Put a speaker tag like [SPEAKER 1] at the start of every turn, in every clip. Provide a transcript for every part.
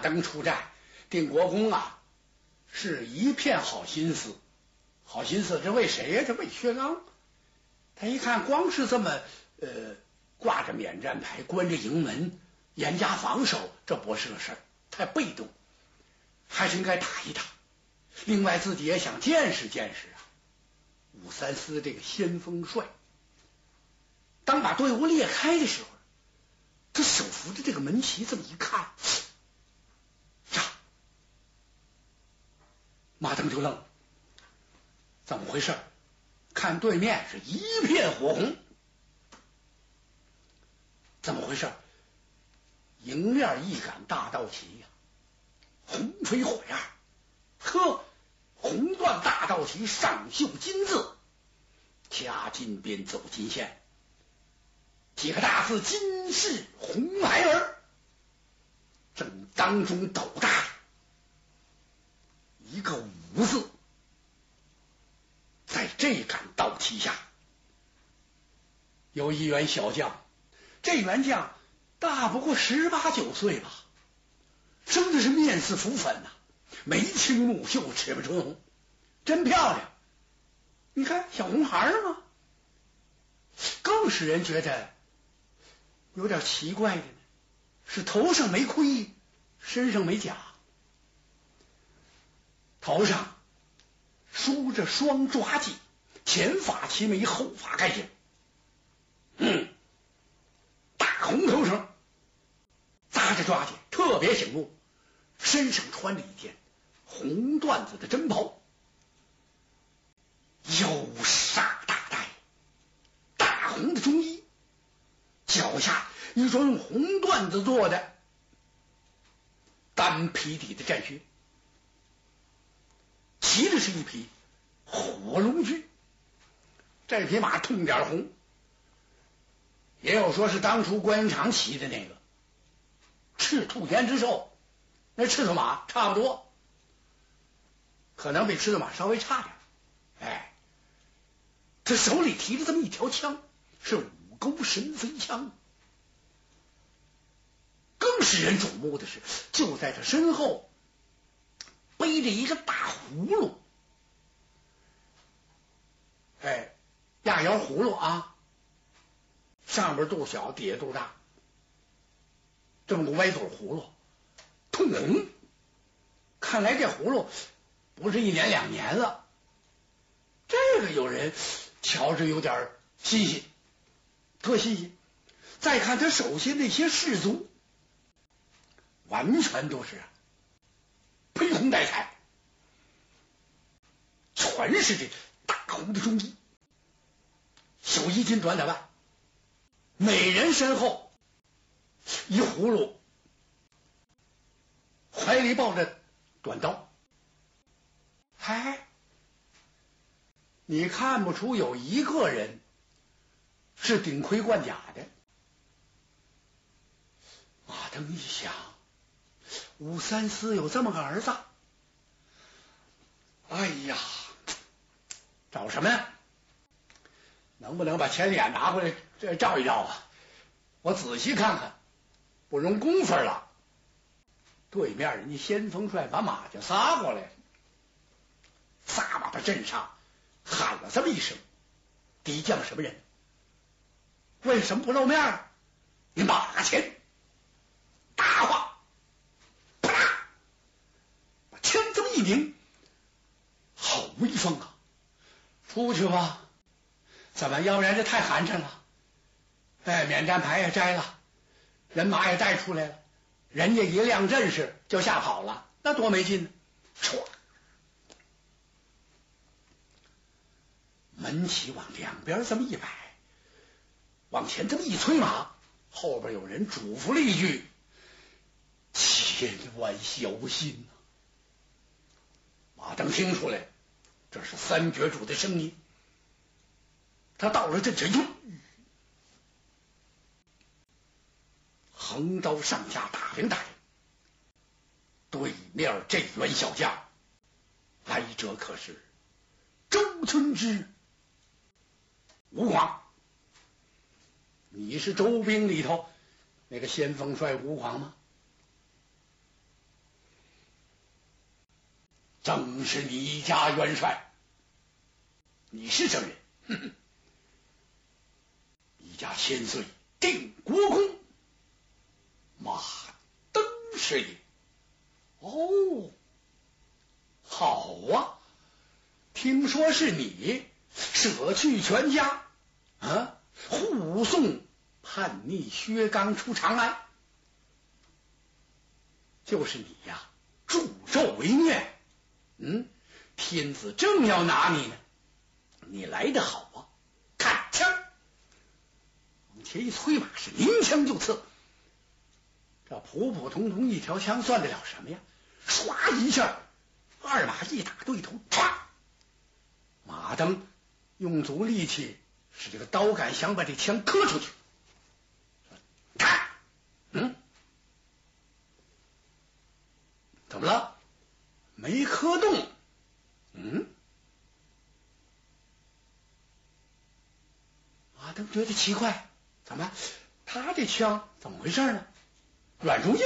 [SPEAKER 1] 马登出战，定国公啊是一片好心思，好心思，这为谁呀？这为薛刚。他一看，光是这么呃挂着免战牌，关着营门，严加防守，这不是个事儿，太被动，还是应该打一打。另外，自己也想见识见识啊，武三思这个先锋帅。当把队伍裂开的时候，他手扶着这个门旗，这么一看，马登就愣了，怎么回事？看对面是一片火红，怎么回事？迎面一杆大道旗呀，红飞火焰，呵，红缎大道旗上绣金字，掐金边走金线。几个大字“金氏红孩儿”，正当中斗大，一个“无”字，在这杆刀旗下，有一员小将。这员将大不过十八九岁吧，生的是面似浮粉呐，眉清目秀，齿不唇红，真漂亮。你看小红孩儿吗？更使人觉得。有点奇怪的呢，是头上没盔，身上没甲，头上梳着双抓髻，前发齐眉，后发盖顶，嗯，大红头绳扎着抓髻，特别醒目。身上穿着一件红缎子的针袍，腰煞大带，大红的中衣。脚下一双用红缎子做的单皮底的战靴，骑的是一匹火龙驹。这匹马通点红，也有说是当初关云长骑的那个赤兔天之兽，那赤兔马差不多，可能比赤兔马稍微差点。哎，他手里提着这么一条枪，是。钩神飞枪，更使人瞩目的是，就在他身后背着一个大葫芦，哎，压窑葫芦啊，上边肚小，底下肚大，这么个歪嘴葫芦，通红。看来这葫芦不是一年两年了，这个有人瞧着有点新鲜。特新鲜！再看他手下那些士卒，完全都是披红戴彩，全是这大红的中衣，小衣襟短打扮，每人身后一葫芦，怀里抱着短刀，嗨，你看不出有一个人。是顶盔贯甲的。马登一想，武三思有这么个儿子，哎呀，找什么呀？能不能把钱脸拿回来这照一照啊？我仔细看看，不容功夫了。对面人家先锋帅把马就撒过来，撒把他镇上，喊了这么一声：“敌将什么人？”为什么不露面？你马前大话，啪啦，把枪这么一拧，好威风啊！出去吧，怎么？要不然这太寒碜了。哎，免战牌也摘了，人马也带出来了，人家一亮阵势就吓跑了，那多没劲呢！唰，门旗往两边这么一摆。往前这么一催马，后边有人嘱咐了一句：“千万小心呐！”马登听出来，这是三绝主的声音。他到了阵前，哟，横刀上下打量打量，对面这员小将，来者可是周村之吴广。你是周兵里头那个先锋帅吴广吗？正是你家元帅。你是证人。哼哼，你家千岁定国公马登是也。哦，好啊！听说是你舍去全家啊，护送叛逆薛刚出长安，就是你呀！助纣为虐，嗯，天子正要拿你呢，你来的好啊！看枪，往前一催马，是鸣枪就刺。这普普通通一条枪算得了什么呀？唰一下，二马一打对头，唰！马登用足力气，使这个刀杆想把这枪磕出去。看，嗯，怎么了？没磕动？嗯？马登觉得奇怪，怎么他这枪怎么回事呢？软如硬，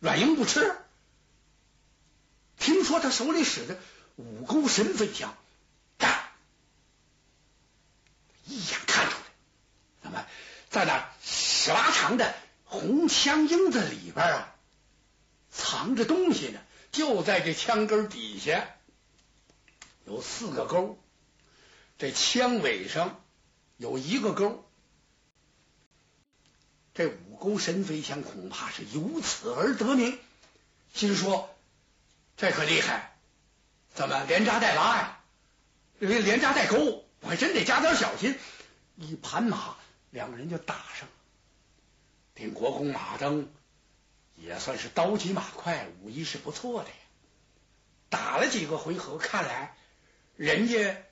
[SPEAKER 1] 软硬不吃。听说他手里使的五钩神飞枪，干！一眼看出来，那么在那十拉长的红枪缨子里边啊，藏着东西呢，就在这枪根底下有四个钩，这枪尾上有一个钩，这五钩神飞枪恐怕是由此而得名。心说。这可厉害，怎么连扎带拉呀？连连扎带钩，我还真得加点小心。一盘马，两个人就打上。定国公马登也算是刀疾马快，武艺是不错的呀。打了几个回合，看来人家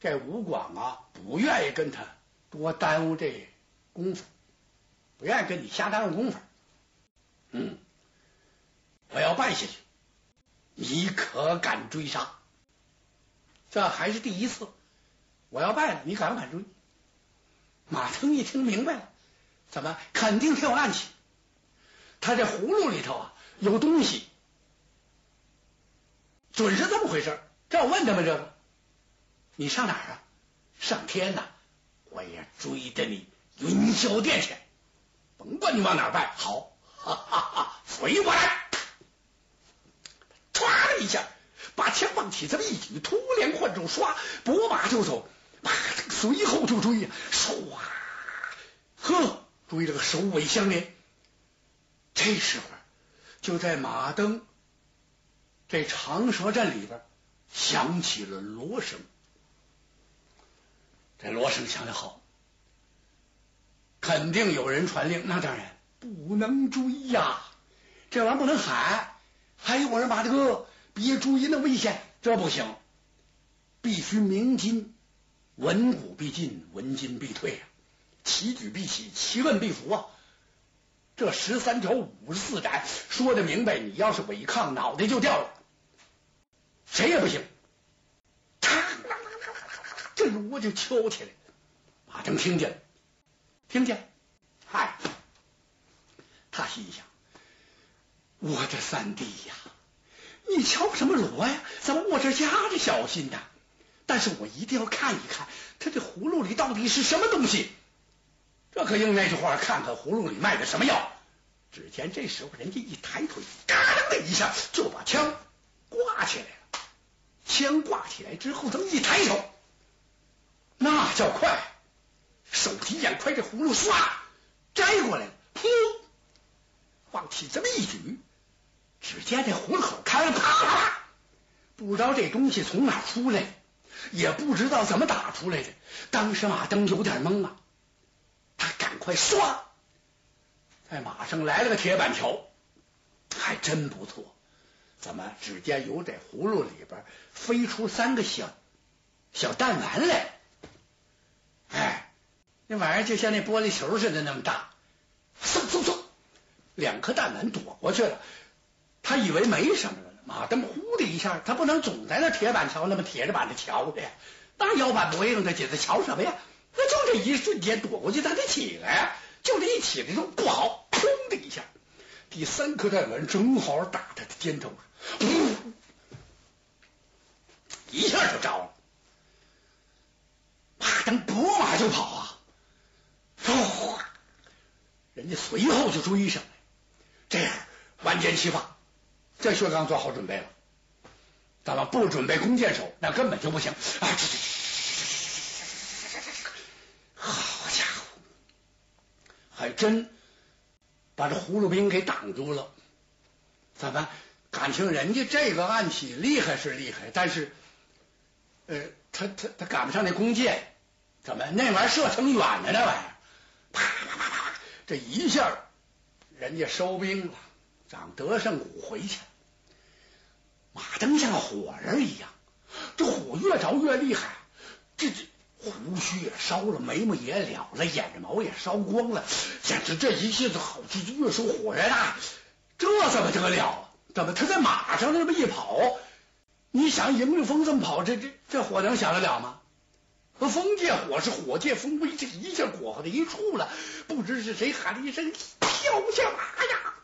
[SPEAKER 1] 这吴广啊，不愿意跟他多耽误这功夫，不愿意跟你瞎耽误功夫。嗯，我要败下去。你可敢追杀？这还是第一次，我要败了，你敢不敢追？马腾一听明白了，怎么肯定他有暗器？他这葫芦里头啊有东西，准是这么回事。这问他们这个，你上哪儿啊？上天呐！我也追着你云霄殿去，甭管你往哪儿拜，好，哈哈哈，随我来。唰的一下，把枪往起这么一举，突连换手，唰，拨马就走，啪，随后就追呀，唰，呵，追了个首尾相连。这时候，就在马登这长蛇阵里边响起了锣声。这锣声响的好，肯定有人传令。那当然不能追呀，这玩意儿不能喊。还有人把这个别注意那危险，这不行，必须鸣金，闻鼓必进，闻金必退啊，齐举必起，齐问必服啊。这十三条五十四斩说的明白，你要是违抗，脑袋就掉了，谁也不行。这锣就敲起来，马正听见了，听见，嗨，他心想。我这三弟呀，你敲什么锣呀？怎么我这压着小心的？但是我一定要看一看，他这葫芦里到底是什么东西。这可应那句话，看看葫芦里卖的什么药。只见这时候，人家一抬腿，嘎噔的一下就把枪挂起来枪挂起来之后，这么一抬手，那叫快，手提眼快，这葫芦唰摘过来了，噗，往起这么一举。只见这葫芦口开了，啪啪啪！不知道这东西从哪出来，也不知道怎么打出来的。当时马登有点懵啊，他赶快唰，在马上来了个铁板桥，还真不错。怎么？只见有这葫芦里边飞出三个小小弹丸来，哎，那玩意儿就像那玻璃球似的那么大，嗖嗖嗖，两颗弹丸躲过去了。他以为没什么了，马灯呼的一下，他不能总在那铁板桥那么铁着板的瞧着呀，那腰板不硬的紧，他瞧什么呀？那就这一瞬间躲过去，他得起来呀，就这一起来就不好，砰的一下，第三颗弹丸正好打他的肩头上，一下就着了。马登拨马就跑啊，嗖，人家随后就追上来，这样万箭齐发，这薛刚做好准备了。咱们不准备弓箭手，那根本就不行。啊，这这这，好家伙，还真把这葫芦兵给挡住了。怎么？感情人家这个暗器厉害是厉害，但是，呃，他他他赶不上那弓箭。怎么？那玩意儿射程远呢那玩意儿，啪啪啪啪，这一下人家收兵了，长德胜谷回去。马登像火人一样，这火越着越厉害，这这胡须也烧了，眉毛也了了，眼睫毛也烧光了，简直这一下子好，就越说火越大，这怎么得了？怎么他在马上这么一跑？你想迎着风这么跑，这这这火能小得了吗？风借火是火借风威，这一下火候的一处了，不知是谁喊了一声：“跳下马呀！”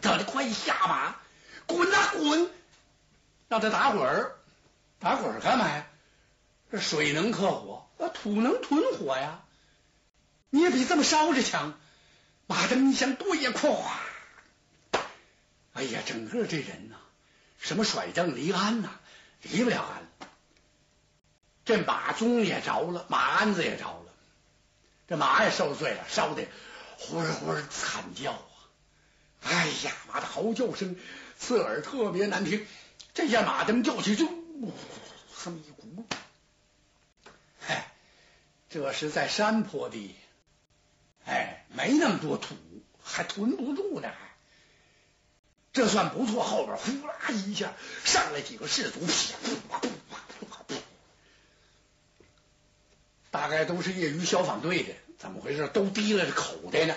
[SPEAKER 1] 叫你快下马，滚啊滚！让他打滚儿，打滚儿干嘛呀？这水能克火，土能吞火呀。你也比这么烧着强。马登一想，对呀，咵！哎呀，整个这人呐，什么甩蹬离鞍呐，离不了鞍。这马鬃也着了，马鞍子也着了，这马也受罪了，烧的呼呼惨叫啊！哎呀，马的嚎叫声刺耳，特别难听。这下马登叫起就这么一股，这是在山坡地，哎，没那么多土，还囤不住呢，还这算不错。后边呼啦一下上来几个士卒，啪啪啪啪啪啪大概都是业余消防队的，怎么回事？都提了着口袋呢，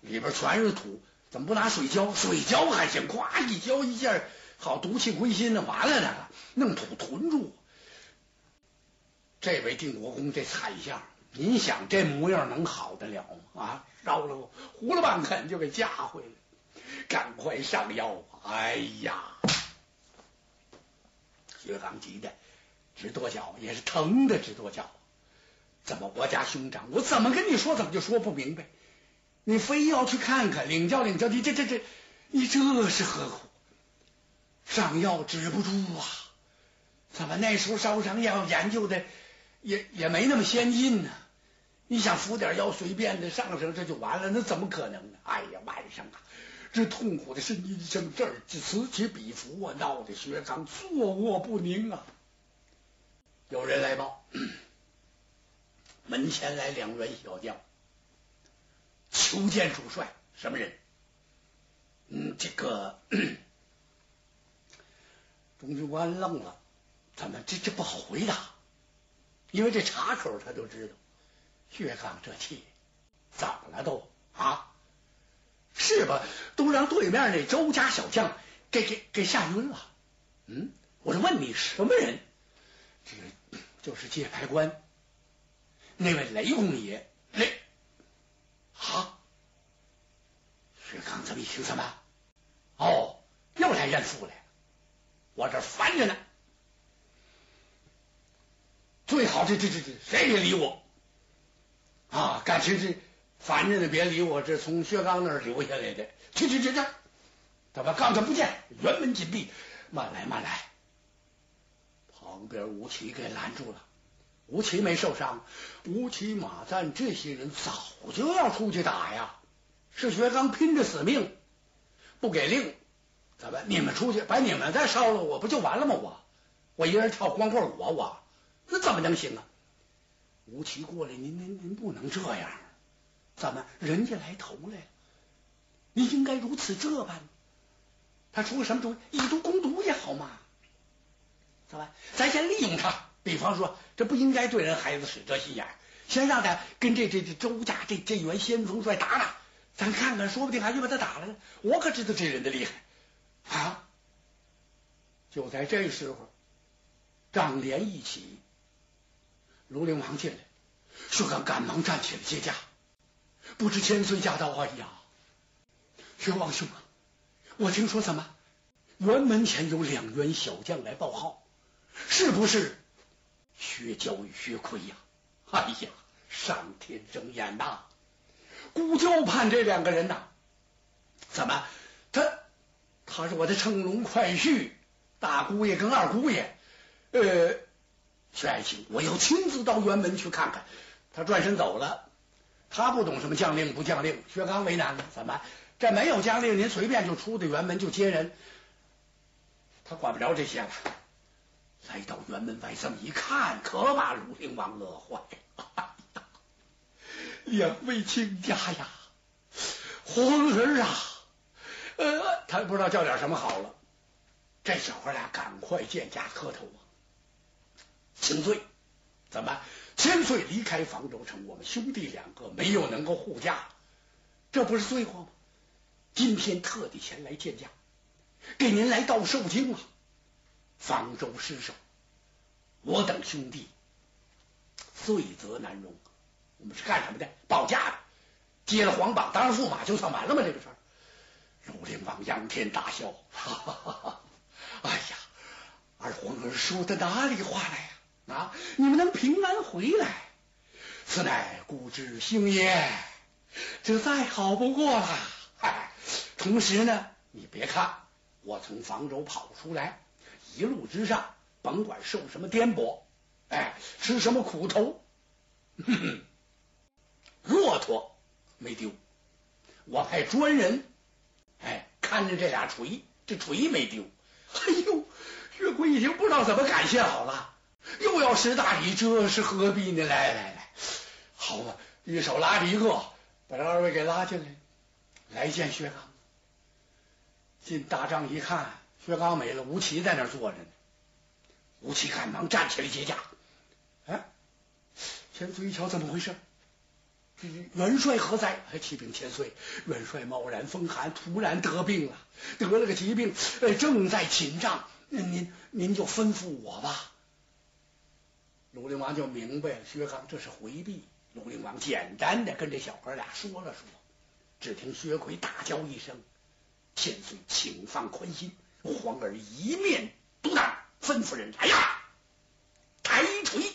[SPEAKER 1] 里边全是土，怎么不拿水浇？水浇还行，咵一浇一下。好毒气归心呢，完了那个弄土囤住。这位定国公这惨相，您想这模样能好得了吗？啊，烧了糊了半肯就给架回来，赶快上药！哎呀，薛刚急的直跺脚，也是疼的直跺脚。怎么我家兄长，我怎么跟你说，怎么就说不明白？你非要去看看，领教领教，你这这这，你这是何苦？上药止不住啊！怎么那时候烧伤药研究的也也没那么先进呢？你想扶点药随便的上上这就完了，那怎么可能呢？哎呀，晚上啊，这痛苦的呻吟声，这儿此起彼伏啊，闹得薛刚坐卧不宁啊！有人来报，门前来两员小将，求见主帅。什么人？嗯，这个。中军官愣了，怎么这这不好回答？因为这插口他都知道。薛刚这气怎么了都啊？是吧？都让对面那周家小将给给给吓晕了。嗯，我就问你什么人？这个就是界牌官，那位雷公爷雷啊。薛刚这么一听，怎么？哦，又来认父了。我这烦着呢，最好这这这这谁别理我啊！感情是烦着呢，别理我。这从薛刚那儿留下来的，去去去去，怎么刚才不见？辕门紧闭，慢来慢来。旁边吴奇给拦住了。吴奇没受伤，吴奇、马赞这些人早就要出去打呀。是薛刚拼着死命不给令。怎么？你们出去把你们再烧了，我不就完了吗？我我一人跳光棍舞，我那怎么能行啊？吴奇过来，您您您不能这样。怎么？人家来投来了，你应该如此这般。他出个什么主意？以毒攻毒也好嘛。怎么？咱先利用他，比方说，这不应该对人孩子使这心眼先让他跟这这这周家这这员先锋帅打打，咱看看，说不定还就把他打了。我可知道这人的厉害。啊！就在这时候，帐帘一起，卢陵王进来，薛刚赶忙站起来接驾。不知千岁驾到！哎呀，薛王兄啊，我听说怎么辕门前有两员小将来报号，是不是薛娇与薛奎呀？哎呀，上天睁眼呐！孤娇盼这两个人呐，怎么他他是我的乘龙快婿，大姑爷跟二姑爷，呃，薛爱卿，我要亲自到辕门去看看。他转身走了，他不懂什么将令不将令。薛刚为难了，怎么这没有将令，您随便就出的辕门就接人？他管不着这些了。来到辕门外，这么一看，可把鲁陵王乐坏了。两位亲家呀，皇儿啊，呃，他不知道叫点什么好了。这小伙俩赶快见驾磕头，请罪。怎么千岁离开房州城，我们兄弟两个没有能够护驾，这不是罪过吗？今天特地前来见驾，给您来道寿经啊。方舟失守，我等兄弟罪责难容。我们是干什么的？保驾的，接了皇榜，当上驸马就算完了吗？这个事儿，鲁陵王仰天大笑，哈哈哈哈！哎呀，二皇儿说的哪里话来？啊，你们能平安回来，此乃姑之幸也，这再好不过了。哎，同时呢，你别看我从房州跑出来。一路之上，甭管受什么颠簸，哎，吃什么苦头，骆驼没丢，我派专人，哎，看着这俩锤，这锤没丢。哎呦，岳贵一听不知道怎么感谢好了，又要识大礼，这是何必呢？来来来，好吧，一手拉着一个，把这二位给拉进来，来见薛刚。进大帐一看。薛刚没了，吴奇在那坐着呢。吴奇赶忙站起来接驾。哎，千岁一瞧，怎么回事？元帅何在？启禀千岁，元帅冒然风寒，突然得病了，得了个疾病，正在寝帐。您您就吩咐我吧。鲁陵王就明白了，薛刚这是回避。鲁陵王简单的跟这小哥俩说了说，只听薛奎大叫一声：“千岁，请放宽心。”皇儿一面独当，吩咐人：“哎呀，抬锤！”